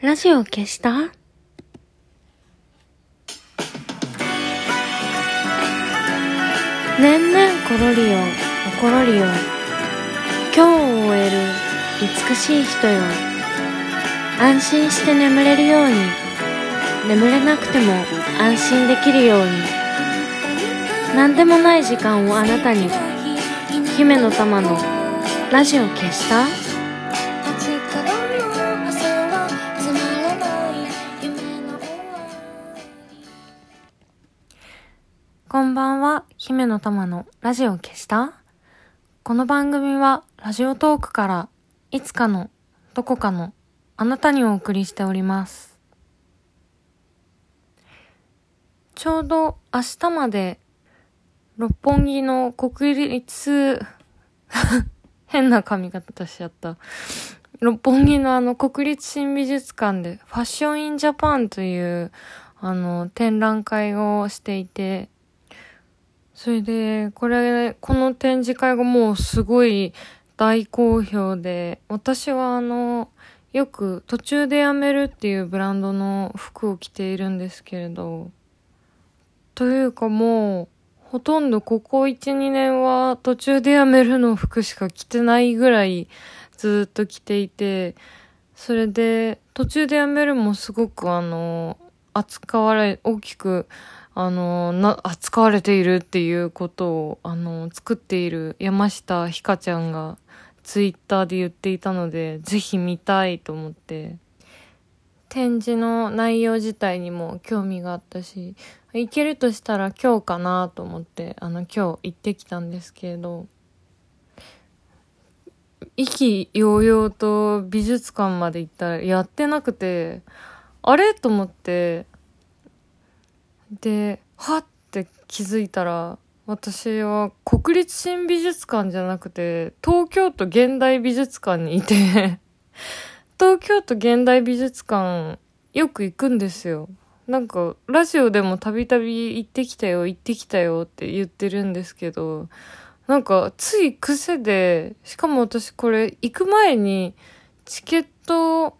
ラジオ消した？年々コロリよ、おころりよ。今日を終える美しい人よ。安心して眠れるように。眠れなくても安心できるように。何でもない時間をあなたに。姫の玉のラジオ消した？姫の玉のラジオ消した？この番組はラジオトークからいつかのどこかのあなたにお送りしております。ちょうど明日まで六本木の国立 変な髪型しちゃった。六本木のあの国立新美術館でファッションインジャパンというあの展覧会をしていて、それで、これ、この展示会がもうすごい大好評で、私はあの、よく途中でやめるっていうブランドの服を着ているんですけれど、というかもう、ほとんどここ1、2年は途中でやめるの服しか着てないぐらいずっと着ていて、それで途中でやめるもすごくあの、扱われ、大きくあの、な、扱われているっていうことを、あの、作っている山下ひかちゃんがツイッターで言っていたので、ぜひ見たいと思って、展示の内容自体にも興味があったし、行けるとしたら今日かなと思って、あの、今日行ってきたんですけれど、意気揚々と美術館まで行ったらやってなくて、あれと思って、で、はって気づいたら、私は国立新美術館じゃなくて、東京都現代美術館にいて、東京都現代美術館よく行くんですよ。なんか、ラジオでもたびたび行ってきたよ、行ってきたよって言ってるんですけど、なんか、つい癖で、しかも私これ行く前にチケット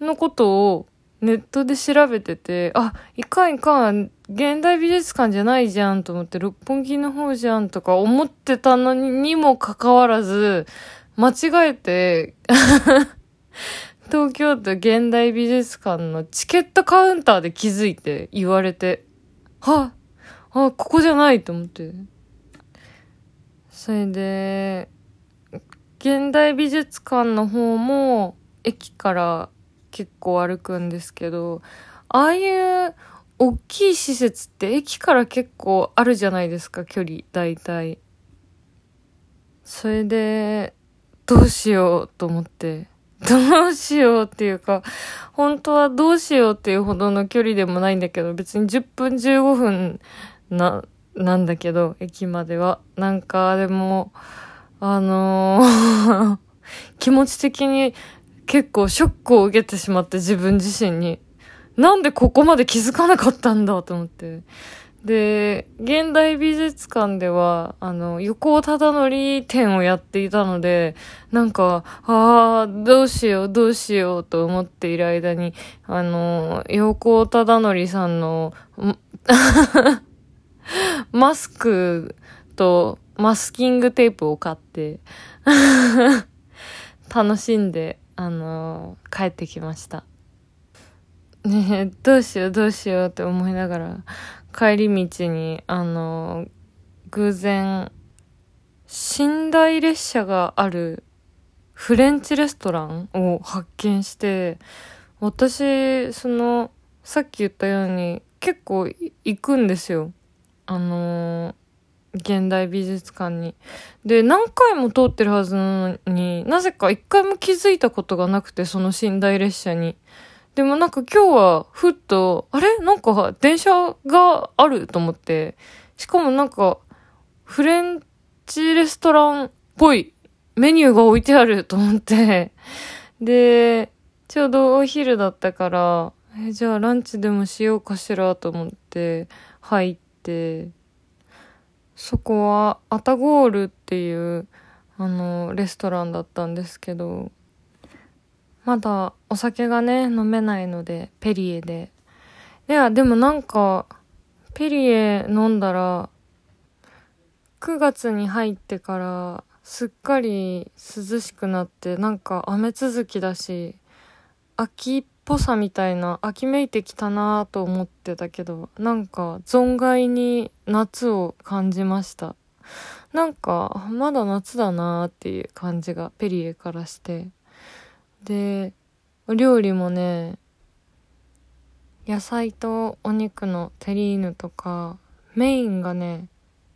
のことをネットで調べてて、あ、いかんいかん、現代美術館じゃないじゃんと思って、六本木の方じゃんとか思ってたのにもかかわらず、間違えて、東京都現代美術館のチケットカウンターで気づいて言われて、はあ、あ、ここじゃないと思って。それで、現代美術館の方も駅から結構歩くんですけど、ああいう大きい施設って駅から結構あるじゃないですか、距離、大体。それで、どうしようと思って。どうしようっていうか、本当はどうしようっていうほどの距離でもないんだけど、別に10分15分な、なんだけど、駅までは。なんか、でも、あのー 気持ち的に結構ショックを受けてしまって自分自身に。なんでここまで気づかなかったんだと思って。で、現代美術館では、あの、横尾忠則展をやっていたので、なんか、ああ、どうしよう、どうしようと思っている間に、あの、横尾忠則さんの、マスクとマスキングテープを買って、楽しんで、あの帰ってきました。ね、どうしようどうしようって思いながら、帰り道に、あの偶然、寝台列車があるフレンチレストランを発見して、私、その、さっき言ったように結構行くんですよ。あの現代美術館に。で、何回も通ってるはずなのに、なぜか一回も気づいたことがなくて、その寝台列車に。でもなんか今日はふっと、あれ？なんか電車があると思って。しかもなんか、フレンチレストランっぽいメニューが置いてあると思って。で、ちょうどお昼だったから、え、じゃあランチでもしようかしらと思って入って、そこはアタゴールっていうあのレストランだったんですけど、まだお酒がね、飲めないので、ペリエで。いや、でもなんか、ペリエ飲んだら、9月に入ってから、すっかり涼しくなって、なんか雨続きだし、秋っぽさみたいな、秋めいてきたなと思ってたけど、なんか存外に夏を感じました。なんか、まだ夏だなーっていう感じがペリエからして。で、お料理もね、野菜とお肉のテリーヌとか、メインがね、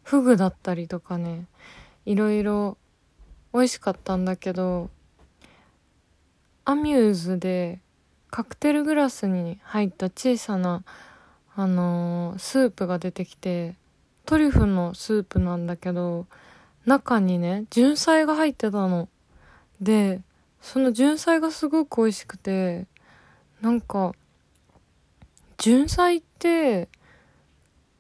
フグだったりとかね、いろいろ美味しかったんだけど、アミューズでカクテルグラスに入った小さな、あのー、スープが出てきて、トリュフのスープなんだけど、中にね、純菜が入ってたの。で、その純菜がすごく美味しくて、なんか、純菜って、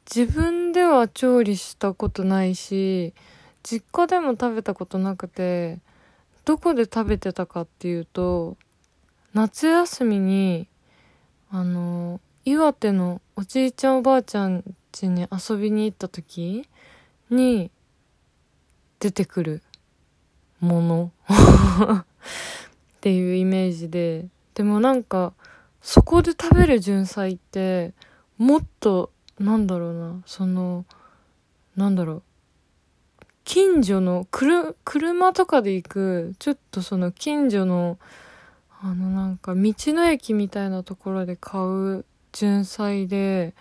自分では調理したことないし、実家でも食べたことなくて、どこで食べてたかっていうと、夏休みに、あの、岩手のおじいちゃんおばあちゃん家に遊びに行った時に出てくるもの。っていうイメージででもなんかそこで食べる純菜ってもっとなんだろうなそのなんだろう近所のくる車とかで行くちょっとその近所のあのなんか道の駅みたいなところで買う純菜で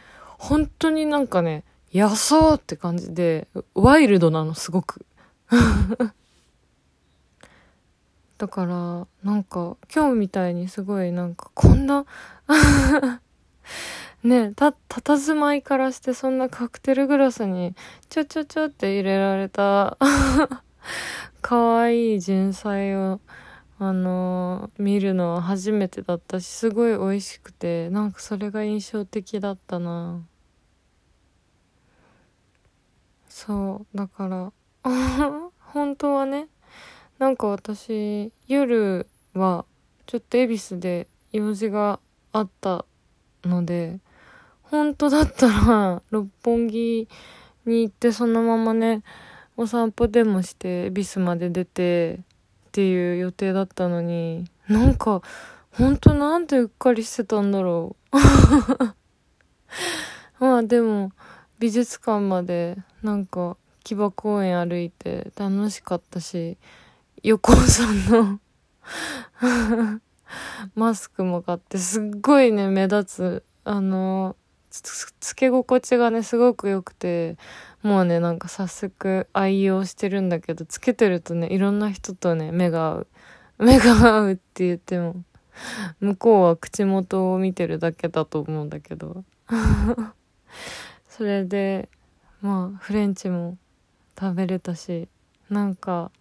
本当になんかね、野草って感じで、ワイルドなの、すごく。だから、なんか、今日みたいにすごいなんか、こんな ねた、たたずまいからしてそんなカクテルグラスに、ちょちょちょって入れられた 可愛い純菜を、あのー、見るのは初めてだったし、すごい美味しくて、なんかそれが印象的だったな。そうだから 本当はねなんか私夜はちょっと恵比寿で用事があったので本当だったら 六本木に行ってそのままねお散歩でもして恵比寿まで出てっていう予定だったのになんか本当なんでうっかりしてたんだろう。まあでも美術館までなんか木場公園歩いて楽しかったし、横尾さんの マスクも買ってすっごいね、目立つ。あの、つけ心地がね、すごく良くて、もうね、なんか早速愛用してるんだけど、つけてるとね、いろんな人とね、目が合う。目が合うって言っても、向こうは口元を見てるだけだと思うんだけど。それでまあフレンチも食べれたしなんか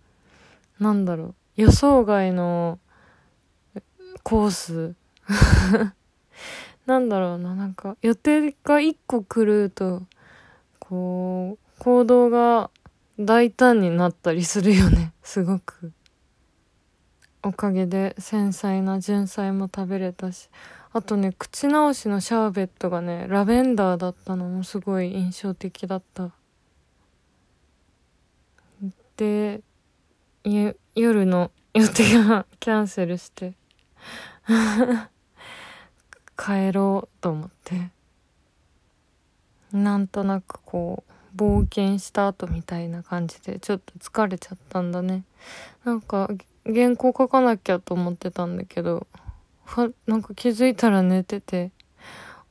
なんだろう。予想外のコース。なんだろうな。なんか予定が1個来るとこう行動が大胆になったりするよね。すごく。おかげで繊細な純菜も食べれたし。あとね、口直しのシャーベットがね、ラベンダーだったのもすごい印象的だった。で、夜の予定が キャンセルして 帰ろうと思って。なんとなくこう、冒険した後みたいな感じで、ちょっと疲れちゃったんだね。なんか、原稿書かなきゃと思ってたんだけど、なんか気づいたら寝てて、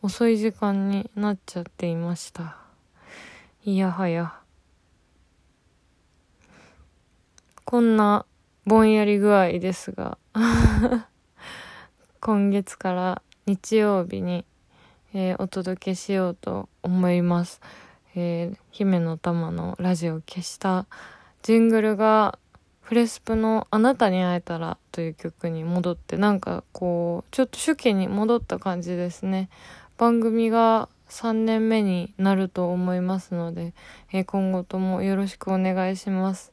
遅い時間になっちゃっていました。いやはや。こんなぼんやり具合ですが 今月から日曜日に、えー、お届けしようと思います。えー、姫の玉のラジオ消したジングルがフレスプのあなたに会えたらという曲に戻ってなんかこうちょっと初期に戻った感じですね番組が3年目になると思いますので、えー、今後ともよろしくお願いします、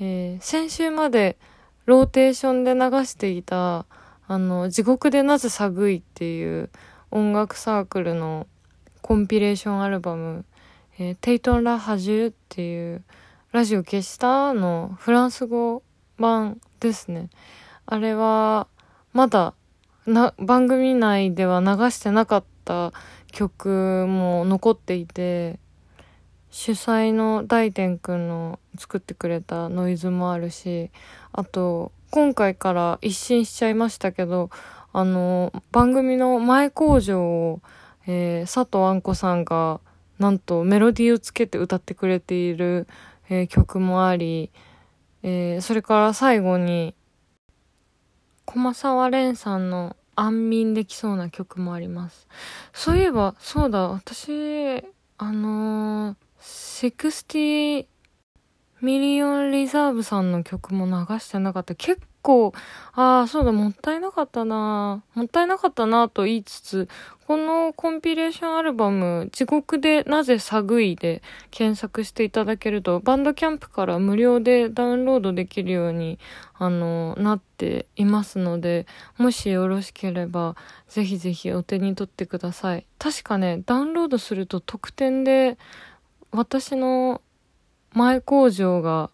えー、先週までローテーションで流していたあの、地獄でなぜ寒いっていう音楽サークルのコンピレーションアルバム、えー、テイトン・ラ・ハジュっていうラジオ消したのフランス語版ですね。あれは、まだ、な、番組内では流してなかった曲も残っていて、主催の大天くんの作ってくれたノイズもあるし、あと、今回から一新しちゃいましたけど、あの、番組の前工場を、えー、佐藤あんこさんが、なんとメロディーをつけて歌ってくれている、えー、曲もあり、えー、それから最後に、駒沢蓮さんの安眠できそうな曲もあります。そういえば、そうだ、私、あのー、60ミリオンリザーブさんの曲も流してなかった。結構、ああ、そうだ、もったいなかったな。もったいなかったなと言いつつ、このコンピレーションアルバム、地獄でなぜ寒いで検索していただけると、バンドキャンプから無料でダウンロードできるように、あの、なっていますので、もしよろしければ、ぜひぜひお手に取ってください。確かね、ダウンロードすると特典で、私の前工場が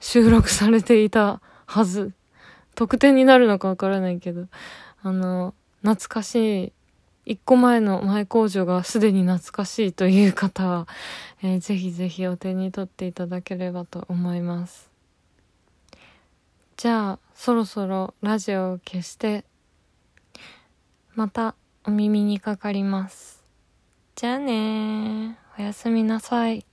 収録されていたはず。特典になるのかわからないけど、あの、懐かしい、一個前の前工場がすでに懐かしいという方は、えー、ぜひぜひお手に取っていただければと思います。じゃあ、そろそろラジオを消して、またお耳にかかります。じゃあね。おやすみなさい。